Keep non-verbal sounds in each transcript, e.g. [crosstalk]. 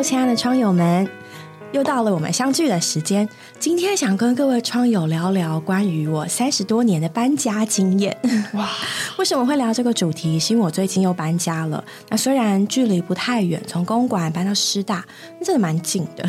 Hello，亲爱的窗友们，又到了我们相聚的时间。今天想跟各位窗友聊聊关于我三十多年的搬家经验。哇，[laughs] 为什么会聊这个主题？是因为我最近又搬家了。那虽然距离不太远，从公馆搬到师大，那真的蛮近的。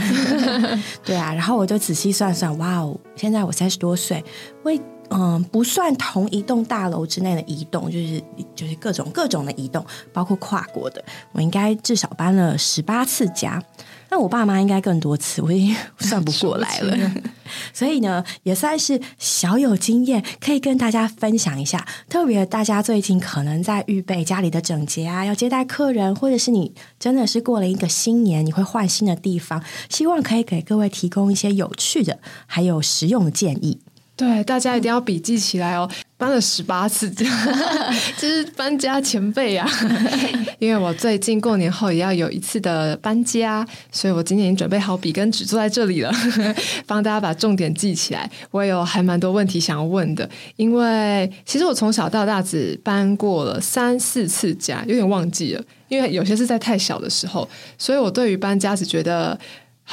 [laughs] 对啊，然后我就仔细算算，哇哦，现在我三十多岁，为嗯，不算同一栋大楼之内的移动，就是就是各种各种的移动，包括跨国的，我应该至少搬了十八次家。那我爸妈应该更多次，我已经 [laughs] 算不过来了。[laughs] 所以呢，也算是小有经验，可以跟大家分享一下。特别大家最近可能在预备家里的整洁啊，要接待客人，或者是你真的是过了一个新年，你会换新的地方，希望可以给各位提供一些有趣的还有实用的建议。对，大家一定要笔记起来哦！搬了十八次家，[laughs] 这是搬家前辈啊！[laughs] 因为我最近过年后也要有一次的搬家，所以我今年已经准备好笔跟纸坐在这里了，[laughs] 帮大家把重点记起来。我也有还蛮多问题想要问的，因为其实我从小到大只搬过了三四次家，有点忘记了，因为有些是在太小的时候，所以我对于搬家只觉得。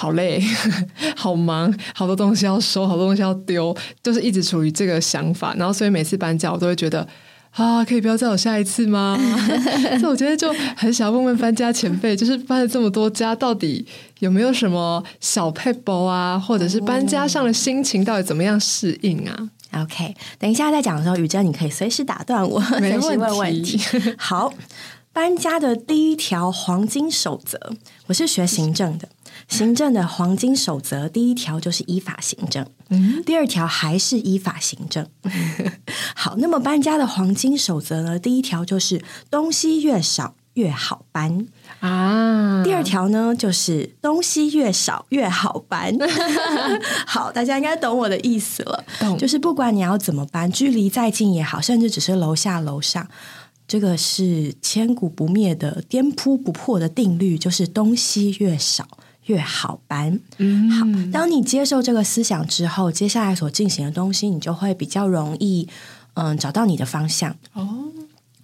好累，[laughs] 好忙，好多东西要收，好多东西要丢，就是一直处于这个想法。然后，所以每次搬家，我都会觉得啊，可以不要再有下一次吗？[laughs] 所以，我觉得就很想问问搬家前辈，就是搬了这么多家，到底有没有什么小 p e 啊，或者是搬家上的心情到底怎么样适应啊？OK，等一下再讲的时候，宇珍你可以随时打断我，没问题。好，搬家的第一条黄金守则，我是学行政的。行政的黄金守则，第一条就是依法行政，嗯第二条还是依法行政。[laughs] 好，那么搬家的黄金守则呢？第一条就是东西越少越好搬啊，第二条呢就是东西越少越好搬。[laughs] 好，大家应该懂我的意思了，就是不管你要怎么搬，距离再近也好，甚至只是楼下楼上，这个是千古不灭的、颠扑不破的定律，就是东西越少。越好搬，嗯，好。当你接受这个思想之后，接下来所进行的东西，你就会比较容易，嗯，找到你的方向。哦，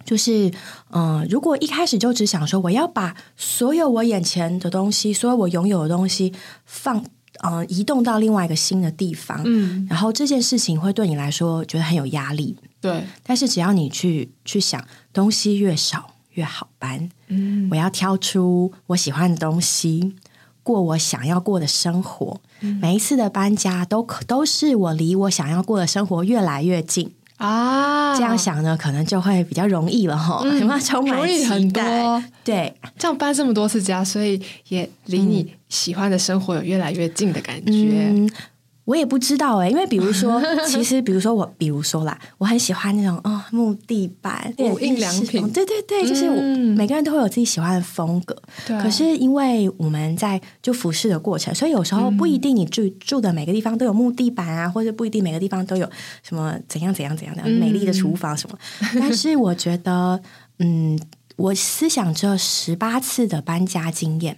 就是，嗯，如果一开始就只想说我要把所有我眼前的东西，所有我拥有的东西放，嗯，移动到另外一个新的地方，嗯，然后这件事情会对你来说觉得很有压力。对，但是只要你去去想，东西越少越好搬，嗯，我要挑出我喜欢的东西。过我想要过的生活，每一次的搬家都可都是我离我想要过的生活越来越近啊！这样想呢，可能就会比较容易了哈，有没有充满期待？对，这样搬这么多次家，所以也离你喜欢的生活有越来越近的感觉。我也不知道哎，因为比如说，[laughs] 其实比如说我，比如说啦，我很喜欢那种哦木地板、印良品，对对对，就是每个人都会有自己喜欢的风格。可是因为我们在就服饰的过程，所以有时候不一定你住住的每个地方都有木地板啊，或者不一定每个地方都有什么怎样怎样怎样的美丽的厨房什么。[laughs] 但是我觉得，嗯，我思想这十八次的搬家经验。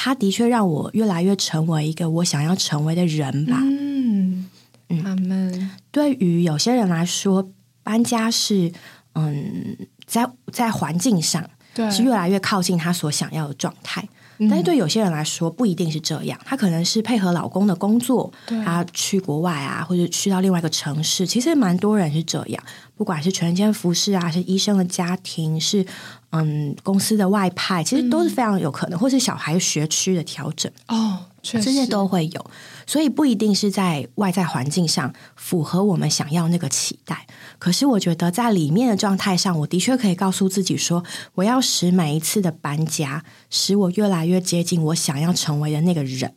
他的确让我越来越成为一个我想要成为的人吧。嗯嗯，对于有些人来说，搬家是嗯，在在环境上是越来越靠近他所想要的状态。但是对有些人来说，不一定是这样。他可能是配合老公的工作，他去国外啊，或者去到另外一个城市。其实蛮多人是这样，不管是全间服饰啊，是医生的家庭，是嗯公司的外派，其实都是非常有可能，或是小孩学区的调整。哦，这些都会有。所以不一定是在外在环境上符合我们想要那个期待。可是我觉得在里面的状态上，我的确可以告诉自己说，我要使每一次的搬家，使我越来越接近我想要成为的那个人，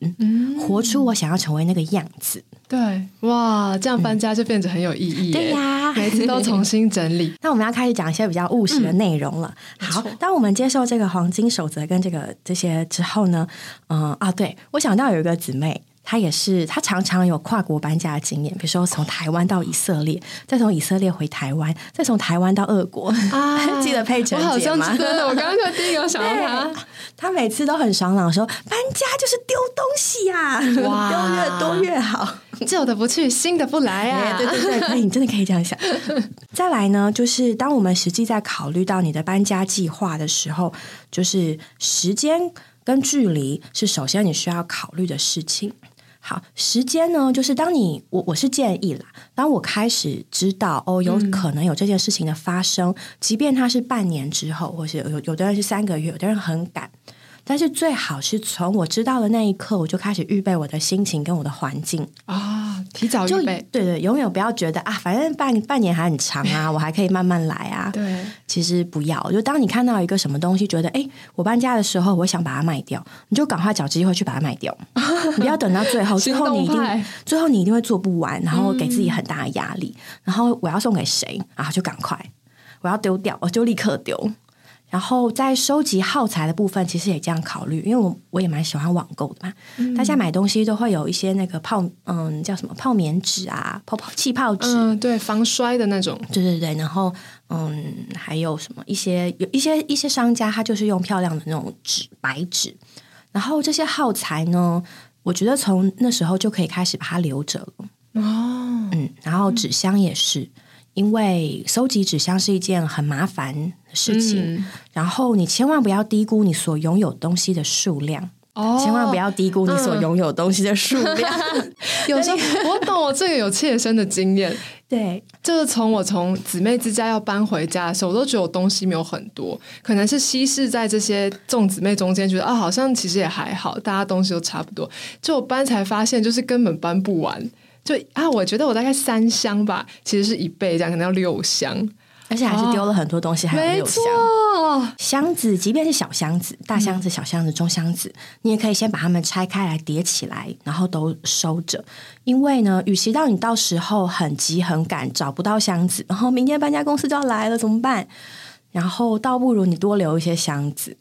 活出我想要成为那个样子。对，哇，这样搬家就变得很有意义。对呀，每次都重新整理。[laughs] 那我们要开始讲一些比较务实的内容了。好，当我们接受这个黄金守则跟这个这些之后呢，嗯啊，对我想到有一个姊妹。他也是，他常常有跨国搬家的经验，比如说从台湾到以色列，再从以色列回台湾，再从台湾到俄国。啊，[laughs] 记得佩晨姐吗？真的，我刚刚第一个想到他，[laughs] 他每次都很爽朗，说搬家就是丢东西呀，丢越多越好，旧的不去，新的不来啊。对对对，可以，你真的可以这样想。[laughs] 再来呢，就是当我们实际在考虑到你的搬家计划的时候，就是时间。跟距离是首先你需要考虑的事情。好，时间呢，就是当你我我是建议啦，当我开始知道哦，有可能有这件事情的发生，即便它是半年之后，或是有有的人是三个月，有的人很赶。但是最好是从我知道的那一刻，我就开始预备我的心情跟我的环境啊，提早预备。对对，永远不要觉得啊，反正半半年还很长啊，我还可以慢慢来啊。[laughs] 对，其实不要。就当你看到一个什么东西，觉得哎，我搬家的时候，我想把它卖掉，你就赶快找机会去把它卖掉。你 [laughs] 不要等到最后，最后你一定最后你一定会做不完，然后给自己很大的压力。然后我要送给谁啊？就赶快，我要丢掉，我就立刻丢。然后在收集耗材的部分，其实也这样考虑，因为我我也蛮喜欢网购的嘛。大家买东西都会有一些那个泡，嗯，叫什么泡棉纸啊，泡泡气泡纸，嗯，对，防摔的那种。对对对，然后嗯，还有什么一些有一些一些商家，他就是用漂亮的那种纸白纸。然后这些耗材呢，我觉得从那时候就可以开始把它留着了。哦，嗯，然后纸箱也是。因为收集纸箱是一件很麻烦的事情，然后你千万不要低估你所拥有东西的数量哦，千万不要低估你所拥有东西的数量。[laughs] 有时候 [laughs] 我懂，我这个有切身的经验。对，就是从我从姊妹之家要搬回家的时候，我都觉得我东西没有很多，可能是稀释在这些众姊妹中间，觉得啊，好像其实也还好，大家东西都差不多。就我搬才发现，就是根本搬不完。就啊，我觉得我大概三箱吧，其实是一倍，这样可能要六箱，而且还是丢了很多东西，还有六箱箱子，即便是小箱子、大箱子、小箱子、中箱子，你也可以先把它们拆开来叠起来，然后都收着。因为呢，与其让你到时候很急很赶找不到箱子，然后明天搬家公司就要来了怎么办？然后倒不如你多留一些箱子。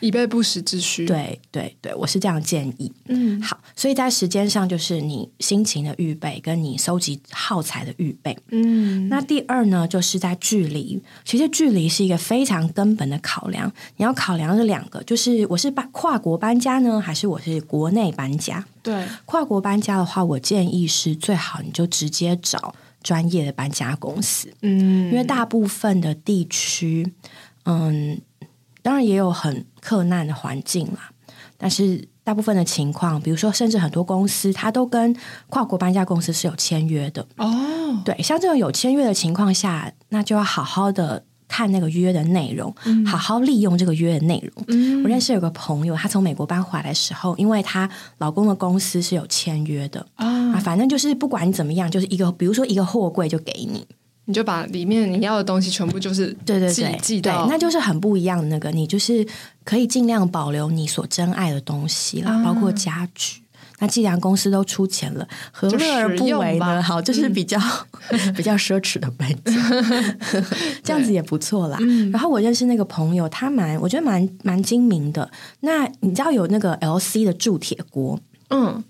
以备不时之需。对对对，我是这样建议。嗯，好，所以在时间上就是你心情的预备，跟你收集耗材的预备。嗯，那第二呢，就是在距离。其实距离是一个非常根本的考量。你要考量这两个，就是我是搬跨国搬家呢，还是我是国内搬家？对，跨国搬家的话，我建议是最好你就直接找专业的搬家公司。嗯，因为大部分的地区，嗯。当然也有很困难的环境啦，但是大部分的情况，比如说，甚至很多公司，它都跟跨国搬家公司是有签约的哦。对，像这种有签约的情况下，那就要好好的看那个约的内容，好好利用这个约的内容。我认识有个朋友，她从美国搬回来的时候，因为她老公的公司是有签约的啊，反正就是不管你怎么样，就是一个，比如说一个货柜就给你。你就把里面你要的东西全部就是对对对那就是很不一样的那个，你就是可以尽量保留你所珍爱的东西啦，包括家具。那既然公司都出钱了，何乐而不为呢？好，就是比较 [laughs] 比较奢侈的搬家，[laughs] 这样子也不错啦。然后我认识那个朋友，他蛮我觉得蛮蛮精明的。那你知道有那个 L C 的铸铁锅，嗯。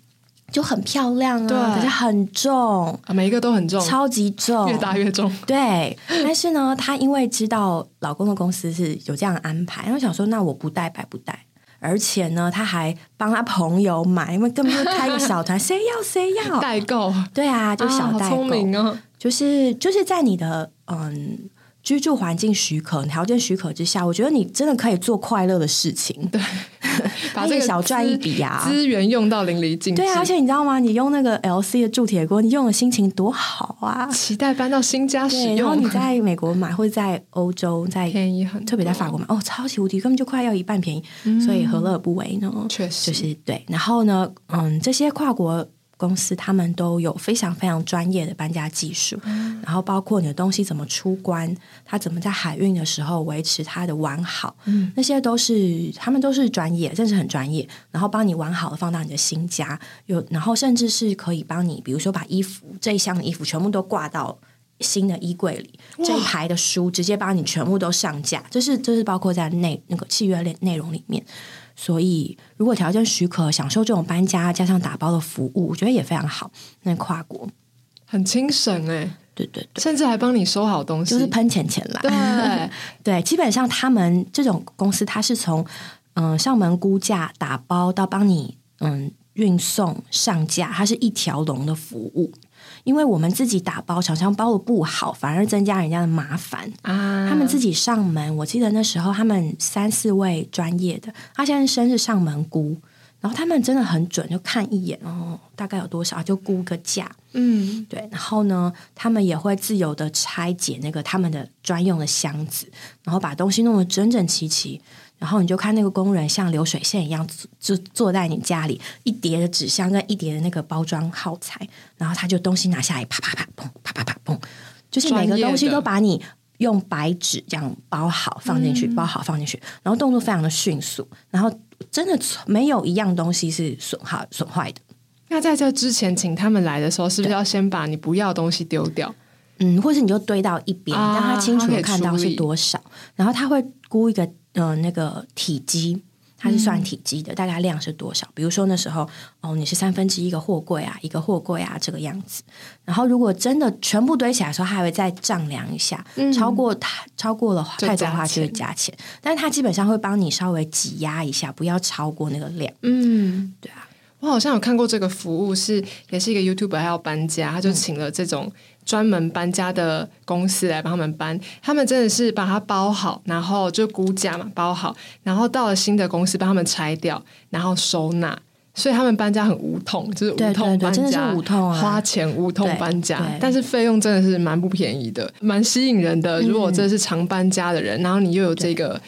就很漂亮啊，可是很重，每一个都很重，超级重，越大越重。对，但是呢，她因为知道老公的公司是有这样的安排，然后想说，那我不带白不带，而且呢，她还帮他朋友买，因为根本就开个小团，[laughs] 谁要谁要。代购，对啊，就小代购，聪明啊，就是就是在你的嗯。居住环境许可、条件许可之下，我觉得你真的可以做快乐的事情。对，[laughs] 把这个小赚一笔啊，资源用到淋漓尽致。对啊，而且你知道吗？你用那个 L C 的铸铁锅，你用的心情多好啊！期待搬到新家使用。然后你 [laughs] 在美国买，或者在欧洲，在便宜很，特别在法国买，哦，超级无敌，根本就快要一半便宜。所以何乐而不为呢？确实，就是对。然后呢，嗯，这些跨国。公司他们都有非常非常专业的搬家技术，然后包括你的东西怎么出关，它怎么在海运的时候维持它的完好，那些都是他们都是专业，真是很专业。然后帮你完好的放到你的新家，有然后甚至是可以帮你，比如说把衣服这一箱的衣服全部都挂到新的衣柜里，这一排的书直接帮你全部都上架，这是这是包括在内那个契约内内容里面。所以，如果条件许可，享受这种搬家加上打包的服务，我觉得也非常好。那跨国很轻省哎，对对对，甚至还帮你收好东西，就是喷钱钱啦。对 [laughs] 对，基本上他们这种公司，它是从嗯上门估价、打包到帮你嗯运送上架，它是一条龙的服务。因为我们自己打包，厂商包的不好，反而增加人家的麻烦啊。他们自己上门，我记得那时候他们三四位专业的，他先生是上门估，然后他们真的很准，就看一眼哦，大概有多少就估个价。嗯，对，然后呢，他们也会自由的拆解那个他们的专用的箱子，然后把东西弄得整整齐齐。然后你就看那个工人像流水线一样，就坐在你家里一叠的纸箱跟一叠的那个包装耗材，然后他就东西拿下来，啪啪啪，砰，啪啪啪，砰，就是每个东西都把你用白纸这样包好放进去，包好放进去，然后动作非常的迅速，然后真的没有一样东西是损耗损坏的。那在这之前，请他们来的时候，是不是要先把你不要的东西丢掉？嗯，或是你就堆到一边，让他清楚的看到是多少，然后他会估一个。呃，那个体积它是算体积的，大概量是多少？比如说那时候哦，你是三分之一个货柜啊，一个货柜啊这个样子。然后如果真的全部堆起来的时候，它还会再丈量一下，超过它超过了太多的话就会加钱。但是它基本上会帮你稍微挤压一下，不要超过那个量。嗯，对啊，我好像有看过这个服务，是也是一个 YouTube 还要搬家，他就请了这种。专门搬家的公司来帮他们搬，他们真的是把它包好，然后就估价嘛，包好，然后到了新的公司帮他们拆掉，然后收纳，所以他们搬家很无痛，就是无痛搬家，无痛啊，花钱无痛搬家，但是费用真的是蛮不便宜的，蛮吸引人的。如果这是常搬家的人，然后你又有这个。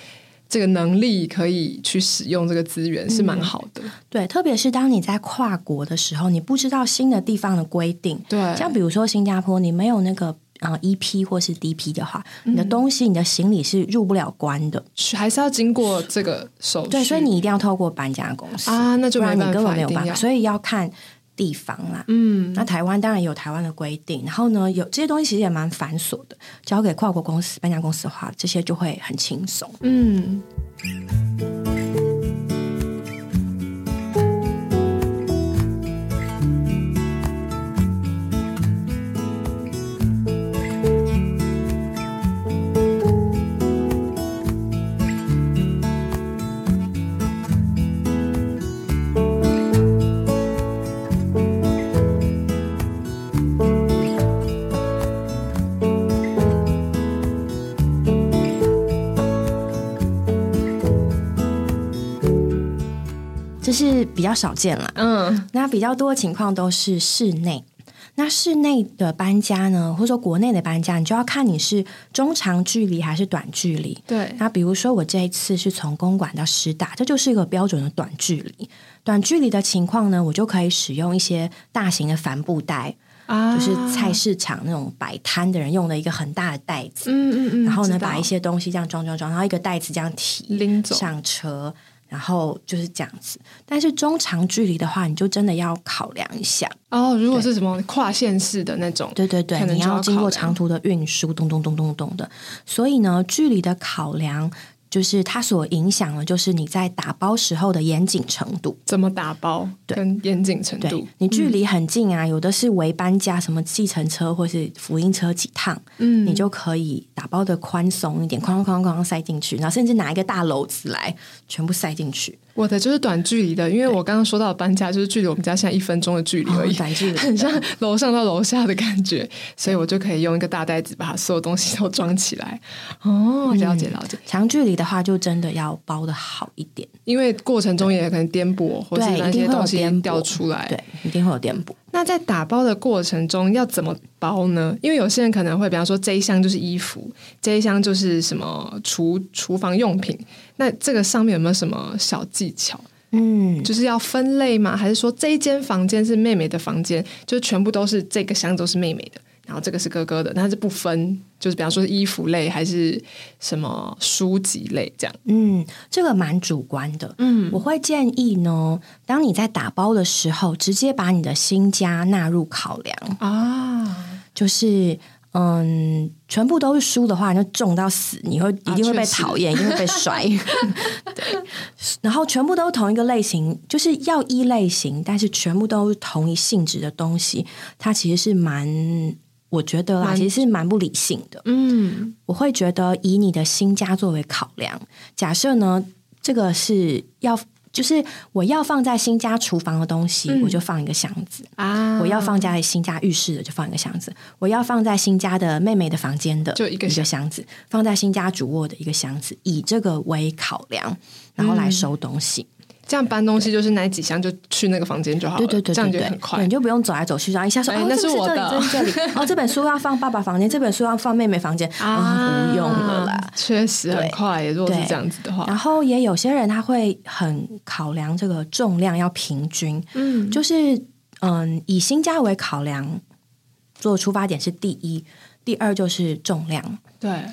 这个能力可以去使用这个资源是蛮好的，对，特别是当你在跨国的时候，你不知道新的地方的规定，对，像比如说新加坡，你没有那个啊 EP 或是 DP 的话，你的东西、你的行李是入不了关的，还是要经过这个手续，对，所以你一定要透过搬家公司啊，那就不然你根本没有办法，所以要看。地方啦，嗯，那台湾当然有台湾的规定，然后呢，有这些东西其实也蛮繁琐的，交给跨国公司、搬家公司的话，这些就会很轻松，嗯。是比较少见啦，嗯，那比较多的情况都是室内。那室内的搬家呢，或者说国内的搬家，你就要看你是中长距离还是短距离。对，那比如说我这一次是从公馆到师大，这就是一个标准的短距离。短距离的情况呢，我就可以使用一些大型的帆布袋啊，就是菜市场那种摆摊的人用的一个很大的袋子，嗯嗯嗯，然后呢，把一些东西这样装装装，然后一个袋子这样提拎走上车。然后就是这样子，但是中长距离的话，你就真的要考量一下哦。如果是什么跨县市的那种，对对对，你要经过长途的运输，咚咚咚咚咚的。所以呢，距离的考量。就是它所影响的，就是你在打包时候的严谨程度。怎么打包？跟严谨程度。你距离很近啊，有的是围搬家，什么计程车或是福音车几趟，嗯，你就可以打包的宽松一点，哐哐哐哐塞进去，然后甚至拿一个大篓子来，全部塞进去。我的就是短距离的，因为我刚刚说到搬家，就是距离我们家现在一分钟的距离而已，短距离，[laughs] 很像楼上到楼下的感觉，所以我就可以用一个大袋子把所有东西都装起来。哦，了解了解。长距离的话，就真的要包的好一点，因为过程中也可能颠簸，或者那些东西掉出来，对，一定会有颠簸。那在打包的过程中要怎么包呢？因为有些人可能会，比方说这一箱就是衣服，这一箱就是什么厨厨房用品。那这个上面有没有什么小技巧？嗯，就是要分类吗？还是说这一间房间是妹妹的房间，就全部都是这个箱都是妹妹的，然后这个是哥哥的，但是不分，就是比方说是衣服类还是什么书籍类这样。嗯，这个蛮主观的。嗯，我会建议呢，当你在打包的时候，直接把你的新家纳入考量啊，就是。嗯，全部都是书的话，就重到死，你会一定会被讨厌，一定会被摔。[laughs] 对，然后全部都是同一个类型，就是要一类型，但是全部都是同一性质的东西，它其实是蛮，我觉得啦，其实是蛮不理性的。嗯，我会觉得以你的新家作为考量，假设呢，这个是要就是我要放在新家厨房的东西，我就放一个箱子。啊。我要放在新家浴室的就放一个箱子，我要放在新家的妹妹的房间的就一个一个箱。子，放在新家主卧的一个箱子，以这个为考量，然后来收东西。这样搬东西就是那几箱就去那个房间就好了，对对对这样就很快你。就不用走来走去，然后一下说、哎哦，那是我的哦，这本书要放爸爸房间，这本书要放妹妹房间，[laughs] 啊，不用了啦。确实很快耶。如果是对这样子的话，然后也有些人他会很考量这个重量要平均，嗯，就是嗯，以新家为考量做出发点是第一，第二就是重量。对，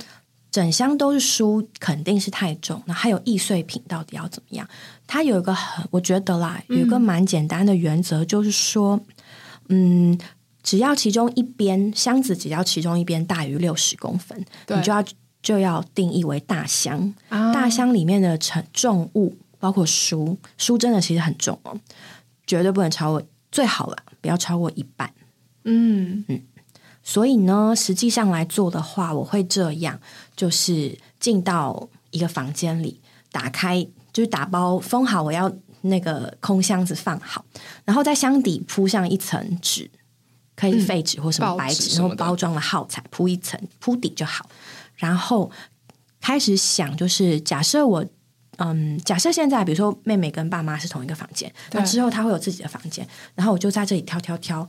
整箱都是书，肯定是太重。那还有易碎品，到底要怎么样？它有一个很，我觉得啦，有一个蛮简单的原则，就是说，嗯，只要其中一边箱子只要其中一边大于六十公分，你就要就要定义为大箱。啊大箱里面的沉重物，包括书，书真的其实很重哦，绝对不能超过，最好了，不要超过一半。嗯嗯所以呢，实际上来做的话，我会这样，就是进到一个房间里，打开，就是打包封好，我要那个空箱子放好，然后在箱底铺上一层纸，可以废纸或什么白纸，然后包装了耗材，铺一层铺底就好。然后开始想，就是假设我。嗯，假设现在比如说妹妹跟爸妈是同一个房间，那之后她会有自己的房间，然后我就在这里挑挑挑，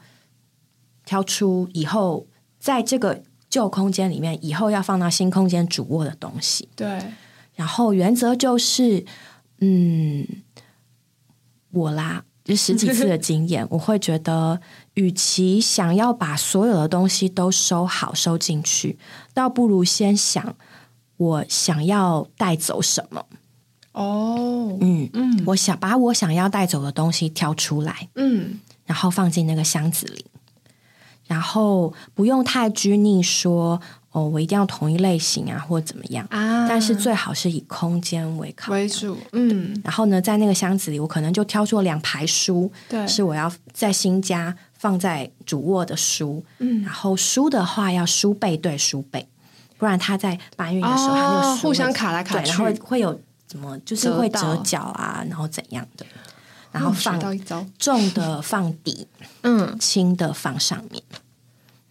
挑出以后在这个旧空间里面，以后要放到新空间主卧的东西。对，然后原则就是，嗯，我啦，就十几次的经验，我会觉得，与其想要把所有的东西都收好收进去，倒不如先想我想要带走什么。哦，嗯嗯。我想把我想要带走的东西挑出来，嗯，然后放进那个箱子里，然后不用太拘泥说哦，我一定要同一类型啊，或怎么样。啊但是最好是以空间为考。为主，嗯，然后呢，在那个箱子里，我可能就挑出两排书，对，是我要在新家放在主卧的书。嗯然后书的话要书背对书背，不然它在搬运的时候，哦它那个书互相卡来卡对，然后去会有怎么，就是会折角啊，然后怎样的。然后放到一招，重的放底，[laughs] 嗯，轻的放上面，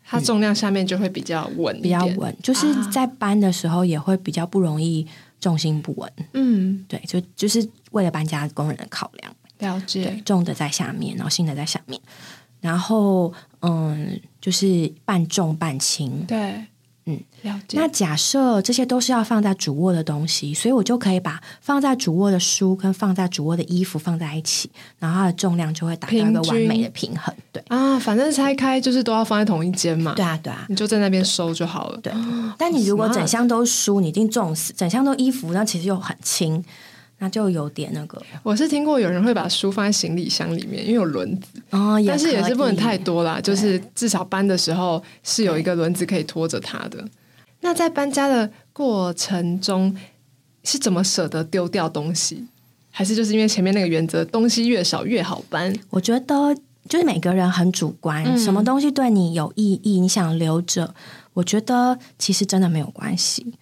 它重量下面就会比较稳一比较，稳。就是啊在搬的时候也会比较不容易重心不稳。嗯，对，就就是为了搬家工人的考量。了对解，，重的在下面，然后轻的在上面，然后嗯，就是半重半轻。对，嗯，了解，那假设这些都是要放在主卧的东西，所以我就可以把放在主卧的书跟放在主卧的衣服放在一起，然后它的重量就会达到一个完美的平衡。对，啊，反正拆开就是都要放在同一间嘛，对啊，对啊。你就在那边收就好了，对，但你如果整箱都是书，你一定重死；整箱都衣服，那其实又很轻，那就有点那个我是听过有人会把书放在行李箱里面，因为有轮子，哦，但是也是不能太多。多啦，就是至少搬的时候是有一个轮子可以拖着它的。那在搬家的过程中，是怎么舍得丢掉东西？还是就是因为前面那个原则，东西越少越好搬？我觉得就是每个人很主观，嗯什么东西对你有意义，你想留着，我觉得其实真的没有关系。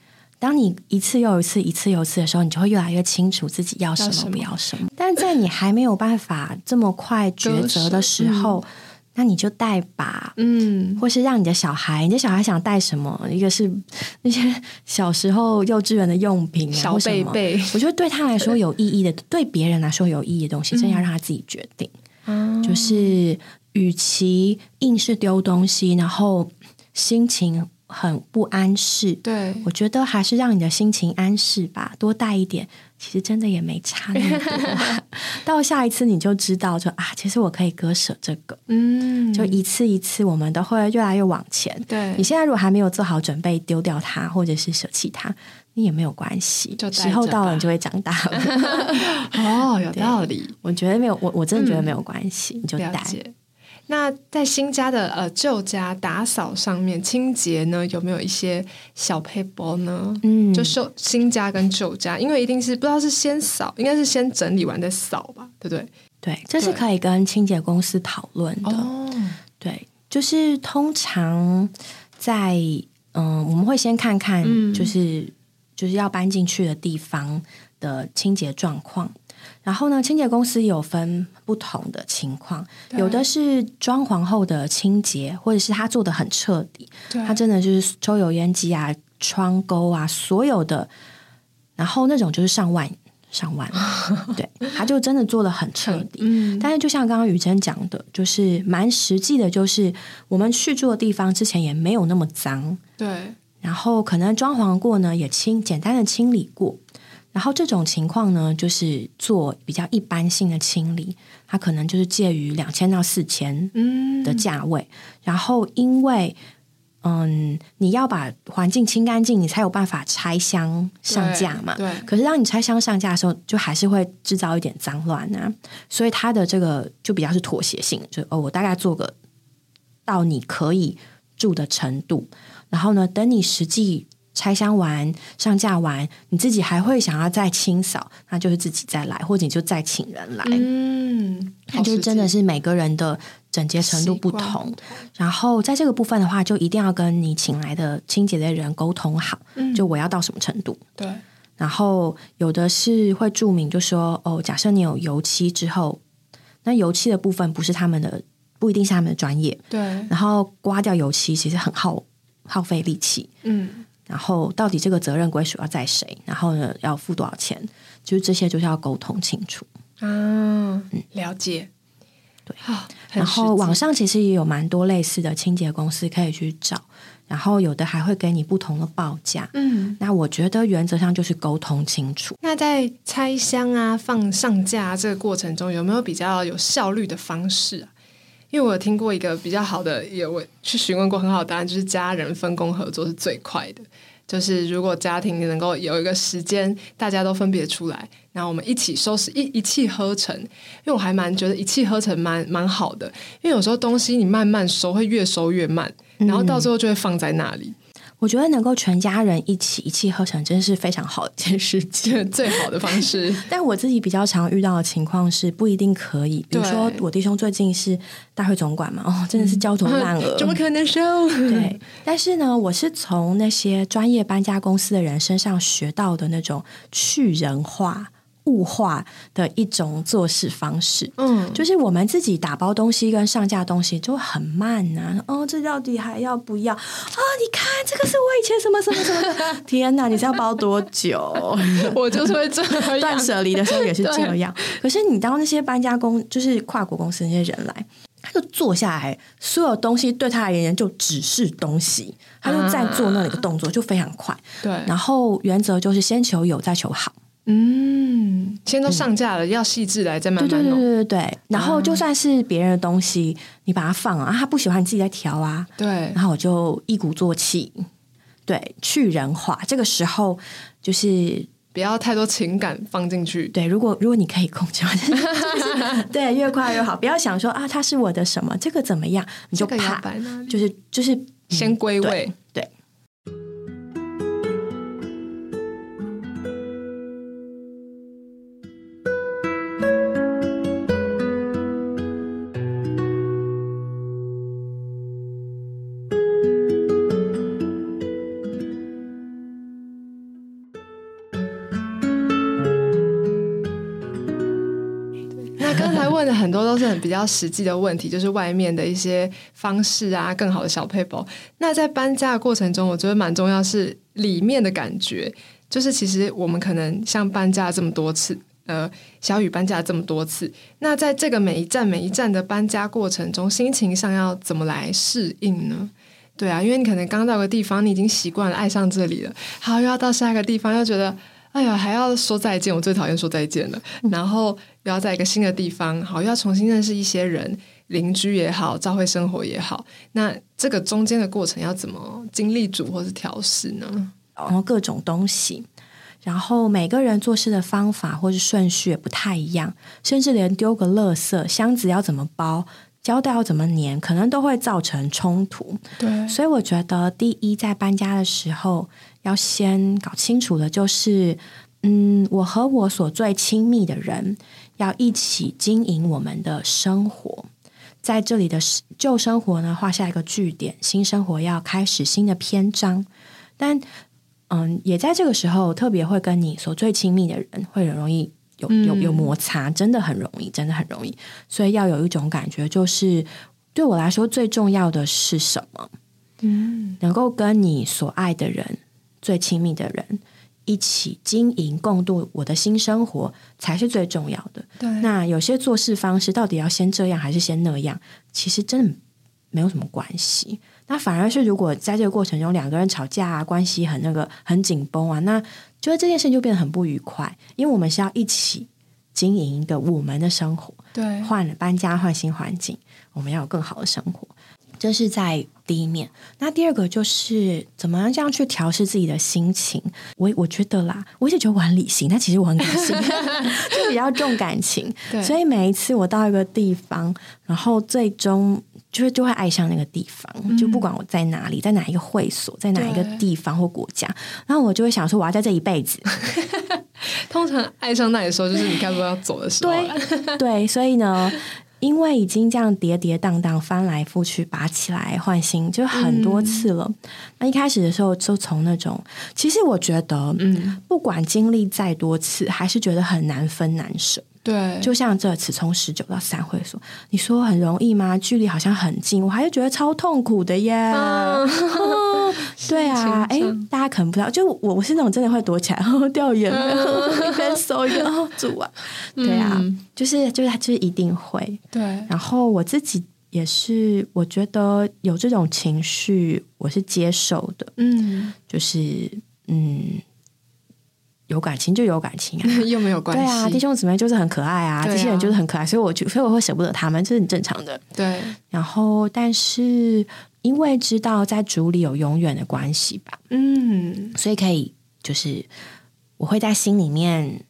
当你一次又一次、一次又一次的时候，你就会越来越清楚自己要什么、不要什么。但在你还没有办法这么快抉择的时候，那你就带吧。嗯，或是让你的小孩，你的小孩想带什么？一个是 [laughs] 那些小时候幼稚园的用品啊，小贝贝，我觉得对他来说有意义的，对别人来说有意义的东西，真的要让他自己决定。啊就是与其硬是丢东西，然后心情很不安适，对，我觉得还是让你的心情安适吧，多带一点，其实真的也没差那么多。[laughs] 到下一次你就知道就，啊，其实我可以割舍这个，嗯，就一次一次，我们都会越来越往前。对。你，现在如果还没有做好准备丢掉它，或者是舍弃它，你也没有关系，就时候到了你就会长大了。[laughs] 哦，有道理，我觉得没有，我我真的觉得没有关系，你就带。那在新家的呃旧家打扫上面，清洁呢有没有一些小配包呢？嗯，就旧新家跟旧家，因为一定是不知道是先扫，应该是先整理完再扫吧，对不对？对，这是可以跟清洁公司讨论的。哦，对，就是通常在嗯、我们会先看看，嗯就是、就是要搬进去的地方的清洁状况。然后呢，清洁公司有分不同的情况，有的是装潢后的清洁，或者是他做的很彻底，他真的就是抽油烟机啊、窗钩啊，所有的，然后那种就是上万。上万，[laughs] 对，他就真的做的很彻底。嗯，但是就像刚刚雨珍讲的，就是蛮实际的，就是我们去住的地方之前也没有那么脏，对。然后可能装潢过呢，也清简单的清理过。然后这种情况呢，就是做比较一般性的清理，它可能就是介于两千到四千的价位。然后因为嗯，你要把环境清干净，你才有办法拆箱上架嘛。对。可是当你拆箱上架的时候，就还是会制造一点脏乱啊。所以它的这个就比较是妥协性，就哦，我大概做个到你可以住的程度，然后呢，等你实际拆箱完、上架完，你自己还会想要再清扫，那就是自己再来，或者你就再请人来。嗯，那就真的是每个人的。整洁程度不同，然后在这个部分的话，就一定要跟你请来的清洁的人沟通好，就我要到什么程度。对，然后有的是会注明，就说哦，假设你有油漆之后，那油漆的部分不是他们的，不一定是他们的专业。对，然后刮掉油漆其实很耗耗费力气。嗯，然后到底这个责任归属要在谁？然后呢，要付多少钱？就是这些就是要沟通清楚。啊，嗯，了解。对，然后网上其实也有蛮多类似的清洁公司可以去找，然后有的还会给你不同的报价。嗯，那我觉得原则上就是沟通清楚。那在拆箱啊、放上架这个过程中，有没有比较有效率的方式啊？因为我有听过一个比较好的，也我去询问过很好的答案，就是家人分工合作是最快的。就是如果家庭能够有一个时间，大家都分别出来，然后我们一起收拾，一一气呵成。因为我还蛮觉得一气呵成蛮蛮好的，因为有时候东西你慢慢收会越收越慢，然后到最后就会放在那里。我觉得能够全家人一起一气呵成，真是非常好的一件事情，[laughs] 最好的方式。但我自己比较常遇到的情况是，不一定可以。比如说，我弟兄最近是大会总管嘛，哦，真的是焦头烂额，[laughs] 怎么可能收？对。[laughs] 但是呢，我是从那些专业搬家公司的人身上学到的那种去人化。物化的一种做事方式，嗯，就是我们自己打包东西跟上架东西就很慢呐。哦，这到底还要不要？啊，你看这个是我以前什么什么什么的？[laughs] 天哪，你是要包多久？[laughs] 我就是会这样断舍离的时候也是这样。可是你当那些搬家公，就是跨国公司那些人来，他就坐下来，所有东西对他而言就只是东西，他就在做那里个动作，就非常快。对，然后原则就是先求有，再求好。嗯，现在都上架了，要细致来再慢慢弄。对对对对对。然后就算是别人的东西，你把它放啊，他不喜欢，你自己在调啊。对。然后我就一鼓作气，对，去人化。这个时候就是不要太多情感放进去。对，如果如果你可以控制，对，越快越好。不要想说啊，他是我的什么，这个怎么样，你就怕，就是就是先归位。对比较实际的问题，就是外面的一些方式啊，更好的小配包。那在搬家的过程中，我觉得蛮重要是里面的感觉。就是其实我们可能像搬家这么多次，呃，小雨搬家这么多次，那在这个每一站每一站的搬家过程中，心情上要怎么来适应呢？对啊，因为你可能刚到个地方，你已经习惯了，爱上这里了，好，又要到下一个地方，又觉得。哎呀，还要说再见，我最讨厌说再见了。然后又要在一个新的地方，好，又要重新认识一些人，邻居也好，教会生活也好。那这个中间的过程要怎么经历组或是调试呢？然后各种东西，然后每个人做事的方法或是顺序也不太一样，甚至连丢个垃圾箱子要怎么包，胶带要怎么粘，可能都会造成冲突。对，所以我觉得第一，在搬家的时候。要先搞清楚的就是，嗯，我和我所最亲密的人要一起经营我们的生活，在这里的旧生活呢画下一个句点，新生活要开始新的篇章。但，嗯，也在这个时候特别会跟你所最亲密的人会很容易有有有摩擦，真的很容易，真的很容易。所以要有一种感觉，就是对我来说最重要的是什么？嗯，能够跟你所爱的人、最亲密的人一起经营、共度我的新生活，才是最重要的。对，那有些做事方式到底要先这样还是先那样，其实真的没有什么关系。那反而是如果在这个过程中两个人吵架啊，关系很那个很紧绷啊，那觉得这件事情就变得很不愉快，因为我们是要一起经营一个我们的生活。对，换了搬家换新环境，我们要有更好的生活。这是在第一面。那第二个就是怎么样这样去调试自己的心情。我我觉得啦，我一直觉得我很理性，但其实我很感性，[laughs] 就比较重感情。对所以每一次我到一个地方，然后最终就是就会爱上那个地方，就不管我在哪里，在哪一个会所，在哪一个地方或国家，然后我就会想说，我要在这一辈子。[laughs] 通常爱上那里的时候，就是你该不多要走的时候。对对，所以呢，因为已经这样跌跌荡荡、翻来覆去、拔起来换新，就很多次了。那一开始的时候，就从那种，其实我觉得，嗯，不管经历再多次，还是觉得很难分难舍。对，就像这次从十九到三会所，你说很容易吗？距离好像很近，我还是觉得超痛苦的耶。[laughs] 对啊，哎大家可能不知道，就我我是那种真的会躲起来，[laughs] 然后掉眼泪，嗯。一边搜一边哦主啊，对啊，就是就是他就是一定会。对，然后我自己也是，我觉得有这种情绪，我是接受的，嗯，就是嗯，有感情就有感情啊。[laughs] 又没有关系。对啊，弟兄姊妹就是很可爱啊，这些人就是很可爱，所以我就所以我会舍不得他们，这是很正常的。对，然后，但是因为知道在主里有永远的关系吧，嗯，所以可以就是我会在心里面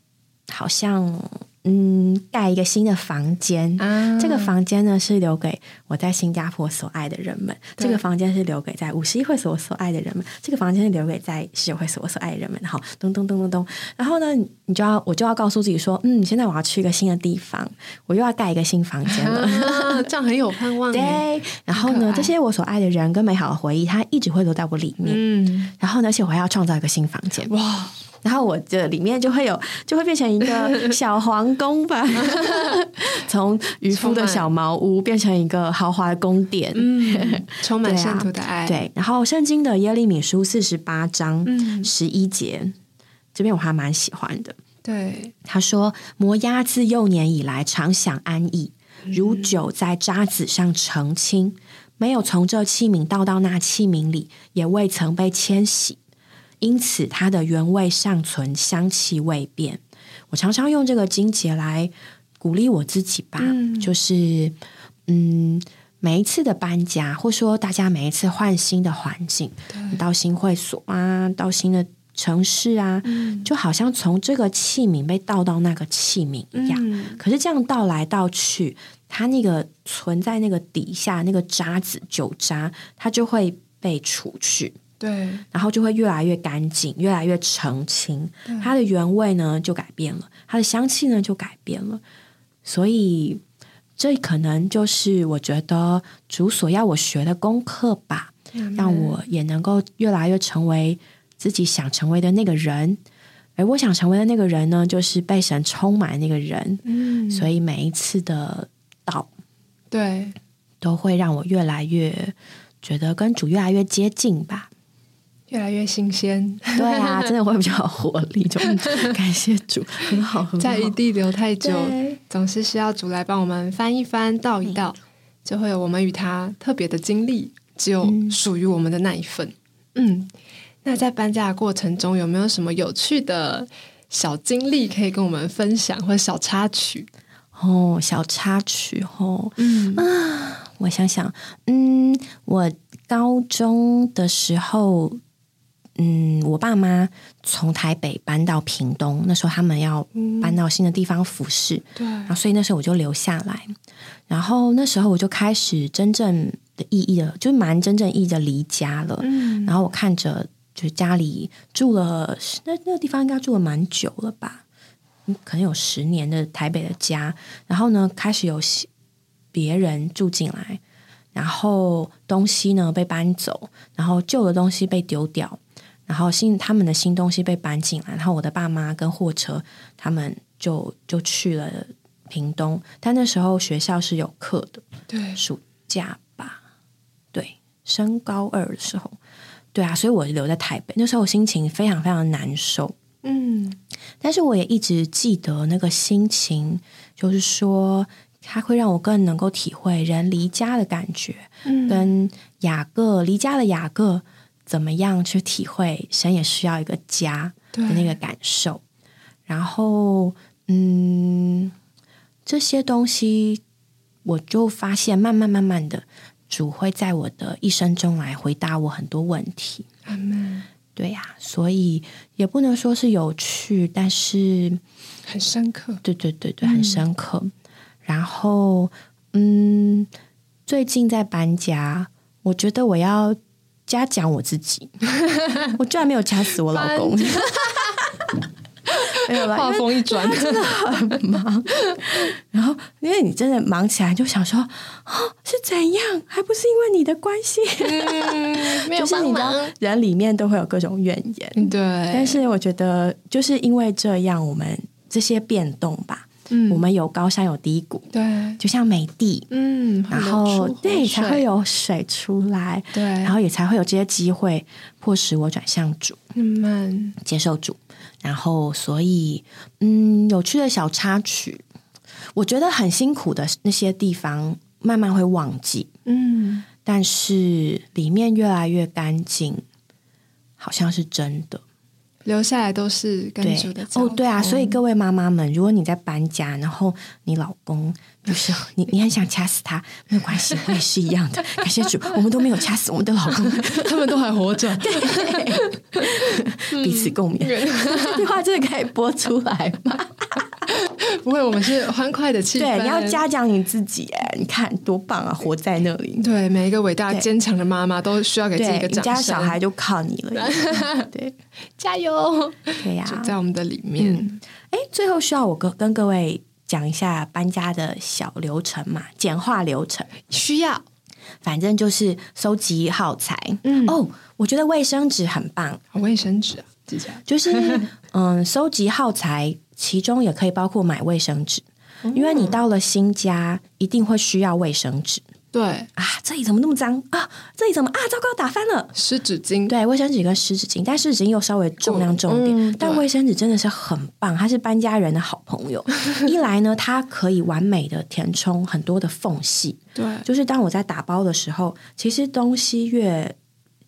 好像嗯盖一个新的房间。啊，这个房间呢是留给我在新加坡所爱的人们，这个房间是留给在五十一会所所爱的人们，这个房间是留给在十九会所所爱的人们。好，咚咚咚咚咚，然后呢，你你就要我就要告诉自己说，嗯，现在我要去一个新的地方，我又要盖一个新房间了。啊，[laughs] 这样很有盼望。对，然后呢，这些我所爱的人跟美好的回忆，它一直会留在我里面。嗯，然后呢，而且我还要创造一个新房间，哇，然后我这里面就会有，就会变成一个 [laughs] 小皇宫吧，[laughs] 从渔夫的小茅屋变成一个豪华的宫殿。嗯，充满圣徒的爱。，对，然后圣经的耶利米书四十八章嗯十一节，这边我还蛮喜欢的。对，他说：“摩押自幼年以来常享安逸，如酒在渣子上澄清，没有从这器皿倒到那器皿里，也未曾被迁徙，因此它的原味尚存，香气未变。”我常常用这个金节来鼓励我自己吧，嗯就是嗯，每一次的搬家，或说大家每一次换新的环境，你到新会所啊，到新的城市啊，嗯就好像从这个器皿被倒到那个器皿一样。嗯可是这样倒来倒去，它那个存在那个底下那个渣子酒渣，它就会被除去。对，然后就会越来越干净，越来越澄清，它的原味呢就改变了，它的香气呢就改变了，所以这可能就是我觉得主所要我学的功课吧，让我也能够越来越成为自己想成为的那个人，而我想成为的那个人呢，就是被神充满那个人，嗯，所以每一次的到对，都会让我越来越觉得跟主越来越接近吧。越来越新鲜，对啊，真的会比较有活力，就嗯感谢主，很好。[laughs] 在一地留太久，对总是需要主来帮我们翻一翻、倒一倒，就会有我们与他特别的经历，只有属于我们的那一份。嗯，那在搬家的过程中，有没有什么有趣的小经历可以跟我们分享，或者小插曲？哦，小插曲哦，嗯啊我想想，嗯，我高中的时候，嗯，我爸妈从台北搬到屏东，那时候他们要搬到新的地方服侍，对，然后所以那时候我就留下来，然后那时候我就开始真正的意义的，就是蛮真正意义的离家了。嗯。然后我看着就是家里住了那那个地方应该住了蛮久了吧，嗯可能有十年的台北的家，然后呢开始有西别人住进来，然后东西呢被搬走，然后旧的东西被丢掉，然后新他们的新东西被搬进来，然后我的爸妈跟货车他们就就去了屏东，但那时候学校是有课的，对，暑假吧，对，升高二的时候，对啊，所以我留在台北，那时候我心情非常非常难受，嗯，但是我也一直记得那个心情，就是说它会让我更能够体会人离家的感觉，嗯。跟雅各离家的雅各怎么样去体会神也需要一个家的那个感受，然后嗯，这些东西我就发现，慢慢慢慢的，主会在我的一生中来回答我很多问题。阿门，对呀、所以也不能说是有趣，但是很深刻，对对对对，很深刻。然后，嗯，最近在搬家，我觉得我要嘉奖我自己，[laughs] 我居然没有掐死我老公。[laughs] 没有啦，话锋一转，真的很忙。然后，因为你真的忙起来，就想说啊、是怎样？还不是因为你的关系？嗯没 [laughs] 就是你知道，人里面都会有各种怨言。对，但是我觉得，就是因为这样，我们这些变动吧，嗯。我们有高山有低谷，对，就像美地，嗯，然后对才会有有水出来，对，然后也才会有这些机会，迫使我转向主，慢接受主。然后，所以，嗯，有趣的小插曲，我觉得很辛苦的那些地方，慢慢会忘记，嗯，但是里面越来越干净，好像是真的。留下来都是跟对主的哦，对啊，所以各位妈妈们，如果你在搬家，然后你老公就是 [laughs] 你，你很想掐死他，没有关系，我也是一样的。[laughs] 感谢主，我们都没有掐死我们的老公，[laughs] 他们都还活着，彼此共勉。这句话真的可以播出来吗？[laughs] 不会，我们是欢快的气氛。对，你要嘉奖你自己，哎，你看多棒啊，活在那里。对每一个伟大对坚强的妈妈都需要给自己一个掌声。家小孩就靠你了。对，[laughs] 加油！对呀、就在我们的里面，哎，最后需要我跟跟各位讲一下搬家的小流程嘛，简化流程。需要反正就是收集耗材。嗯哦，我觉得卫生纸很棒，卫生纸啊，记起来。就是嗯，收集耗材，其中也可以包括买卫生纸，因为你到了新家一定会需要卫生纸对，啊。这里怎么那么脏啊？这里怎么啊？糟糕，打翻了。湿纸巾，对，卫生纸跟湿纸巾，但湿纸巾又稍微重量重一点，但卫生纸真的是很棒，它是搬家人的好朋友。[laughs] 一来呢，它可以完美的填充很多的缝隙，对，就是当我在打包的时候，其实东西越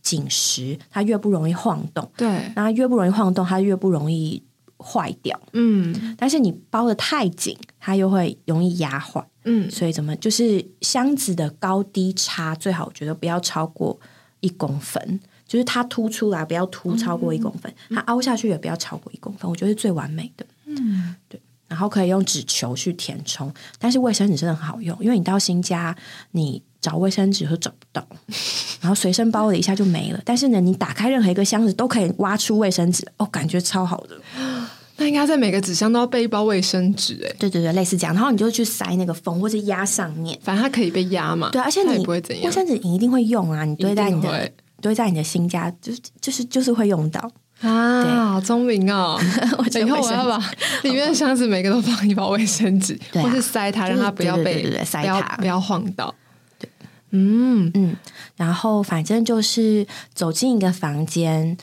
紧实，它越不容易晃动，对，那越不容易晃动，它越不容易坏掉。嗯但是你包的太紧，它又会容易压坏。嗯，所以怎么就是箱子的高低差，最好我觉得不要超过一公分，就是它凸出来不要凸超过一公分，它凹下去也不要超过一公分，我觉得是最完美的。嗯，对。然后可以用纸球去填充，但是卫生纸真的很好用，因为你到新家你找卫生纸都找不到，[laughs] 然后随身包了一下就没了。但是呢，你打开任何一个箱子都可以挖出卫生纸，哦，感觉超好的。[gasps] 那应该在每个纸箱都要备一包卫生纸，哎，对对对，类似这样，然后你就去塞那个缝或者压上面。反正它可以被压嘛，对，而且你不会怎样，卫生纸你一定会用啊，你堆在你的堆在你的新家，就是就是就是会用到。啊，聪明哦！[laughs] 我觉以后我要把里面的箱子每个都放一包卫生纸，[laughs] 啊。或是塞它，就是让它不要被塞不要它不要晃到。对，嗯，嗯，然后反正就是走进一个房间，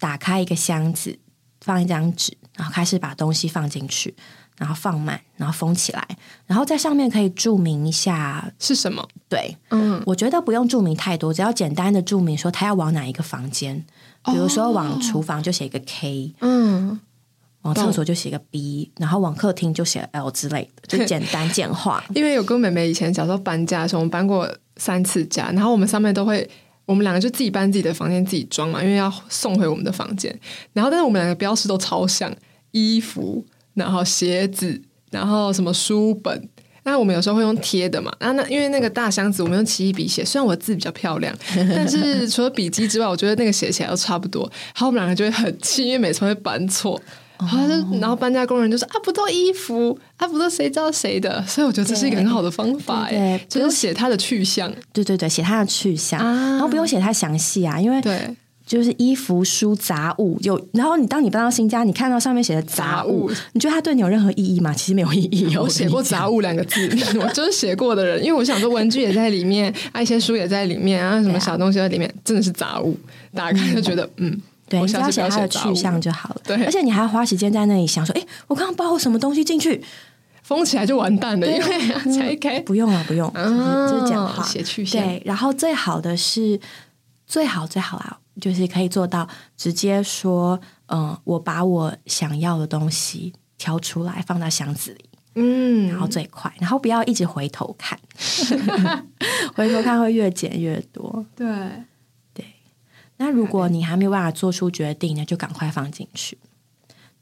打开一个箱子，放一张纸，然后开始把东西放进去，然后放满，然后封起来，然后在上面可以注明一下。是什么？对，嗯，我觉得不用注明太多，只要简单的注明说他要往哪一个房间，比如说往厨房就写一个 K，、嗯，往厕所就写个 B，然后往客厅就写 L 之类的，就简单简化。[laughs] 因为有跟妹妹以前小时候搬家的时候，我们搬过三次家，然后我们上面都会，我们两个就自己搬自己的房间自己装嘛，因为要送回我们的房间。然后，但是我们两个标识都超像，衣服，然后鞋子，然后什么书本。那我们有时候会用贴的嘛，那，那因为那个大箱子我们用奇异笔写，虽然我字比较漂亮，[laughs] 但是除了笔记之外，我觉得那个写起来都差不多。然后我们两个就会很气，因为每次会搬错，然后就然后搬家工人就说啊，不都衣服啊，不都谁知道谁的，所以我觉得这是一个很好的方法对哎，对就是写他的去向，对对对，写他的去向，啊。然后不用写太详细啊，因为对就是衣服、书、杂物，有然后你当你搬到新家，你看到上面写的杂物，杂物你觉得它对你有任何意义吗？其实没有意义哦。我写过“杂物”两个字，我就是写过的人，因为我想说文具也在里面，啊，一些书也在里面，啊，什么小东西在里面，真的是杂物，打开就觉得 [laughs] 嗯。对，我你只要写它的去向就好了。对而且你还要花时间在那里想说，哎，我刚刚包了什么东西进去？封起来就完蛋了，因为 [laughs] 拆开不用了，不用，就是就是讲话啊写去向对，然后最好的是最好最好啊，就是可以做到直接说，嗯、我把我想要的东西挑出来放到箱子里，嗯，然后最快，然后不要一直回头看，[laughs] [laughs] 回头看会越减越多。对，那如果你还没有办法做出决定呢，就赶快放进去。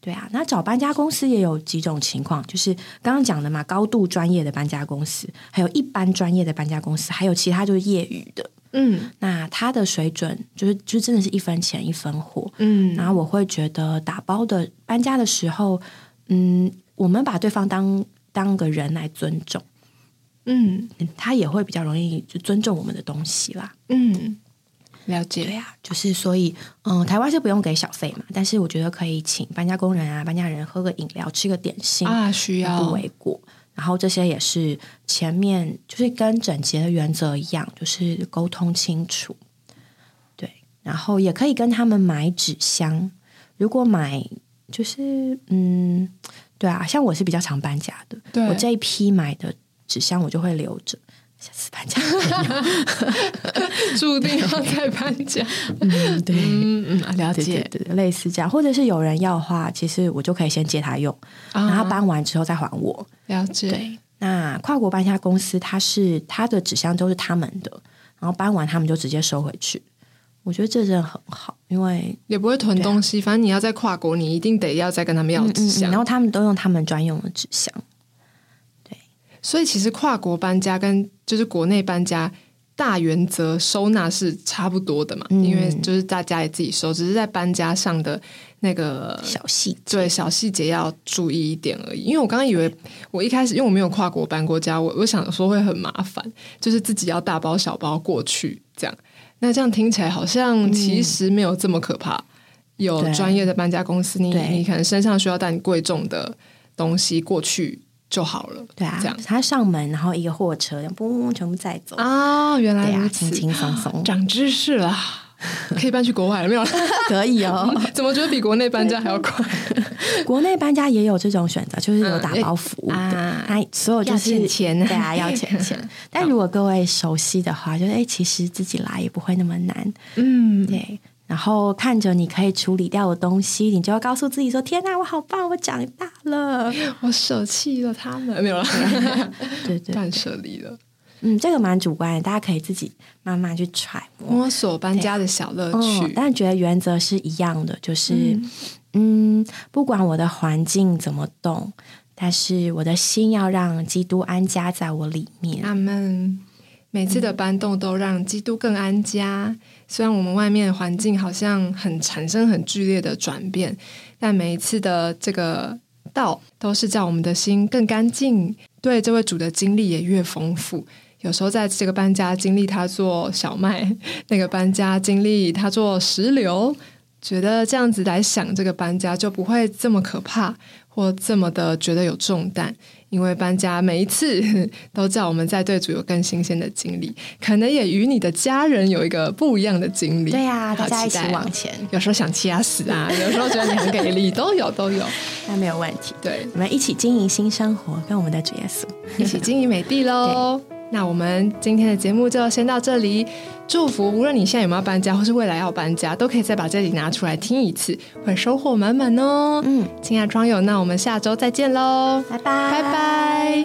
对啊，那找搬家公司也有几种情况，就是刚刚讲的嘛，高度专业的搬家公司，还有一般专业的搬家公司，还有其他就是业余的。嗯。那它的水准就是就真的是一分钱一分货。嗯，然后我会觉得打包的搬家的时候，嗯，我们把对方当当个人来尊重，嗯。嗯他也会比较容易就尊重我们的东西啦。嗯，了对解，呀、就是所以，嗯，台湾是不用给小费嘛，但是我觉得可以请搬家工人啊、搬家人喝个饮料、吃个点心，啊，需要。不为过。然后这些也是前面就是跟整洁的原则一样，就是沟通清楚。对，然后也可以跟他们买纸箱。如果买就是嗯，对啊，像我是比较常搬家的，我这一批买的纸箱我就会留着，下次搬家。[laughs] 注定要再搬家。嗯，对。嗯嗯，啊了解。对，类似这样，或者是有人要的话，其实我就可以先借他用，然后搬完之后再还我。了解。对，那跨国搬家公司，它是它的纸箱都是他们的，然后搬完他们就直接收回去。我觉得这真的很好，因为也不会囤东西，反正你要在跨国，你一定得要再跟他们要纸箱。嗯然后他们都用他们专用的纸箱。所以其实跨国搬家跟就是国内搬家大原则收纳是差不多的嘛，嗯因为就是大家也自己收，只是在搬家上的那个小细节，对小细节要注意一点而已。因为我刚刚以为我一开始因为我没有跨国搬过家，我我想说会很麻烦，就是自己要大包小包过去这样。那这样听起来好像其实没有这么可怕。有专业的搬家公司，你你可能身上需要带你贵重的东西过去就好了。对啊这样，他上门，然后一个货车，嘣，全部载走，啊，原来如此轻，轻松松，[laughs] 长知识了，[laughs] 可以搬去国外了没有？可以哦。[laughs] 怎么觉得比国内搬家还要快？国内搬家也有这种选择，就是有打包服务的，啊它所有就钱钱对啊，要钱钱。但如果各位熟悉的话，就是哎，其实自己来也不会那么难，嗯，对。然后看着你可以处理掉的东西，你就要告诉自己说：“天哪，我好棒，我长大了。[laughs] 我舍弃了他们，没有了，”对对，断舍离了，嗯，这个蛮主观的，大家可以自己慢慢去揣摩。摸索搬家的小乐嗯，趣。但觉得原则是一样的，就是嗯不管我的环境怎么动，但是我的心要让基督安家在我里面。阿门。每次的搬动都让基督更安家。虽然我们外面环境好像很产生很剧烈的转变，但每一次的这个道都是叫我们的心更干净，对这位主的经历也越丰富。有时候在这个搬家经历他做小麦，那个搬家经历他做石榴，觉得这样子来想这个搬家就不会这么可怕，或这么的觉得有重担。因为搬家每一次 [laughs] 都叫我们在队组有更新鲜的经历，可能也与你的家人有一个不一样的经历。对呀、好大家一起期待哦往前，有时候想掐死啊，有时候觉得你很给力，都有都有。[laughs] 那没有问题。对，我们一起经营新生活，跟我们的主耶稣。一起经营美地喽。[laughs] 那我们今天的节目就先到这里。祝福无论你现在有没有搬家，或是未来要搬家，都可以再把这里拿出来听一次，会收获满满哦。嗯，亲爱的友，那我们下周再见喽，拜拜，拜拜。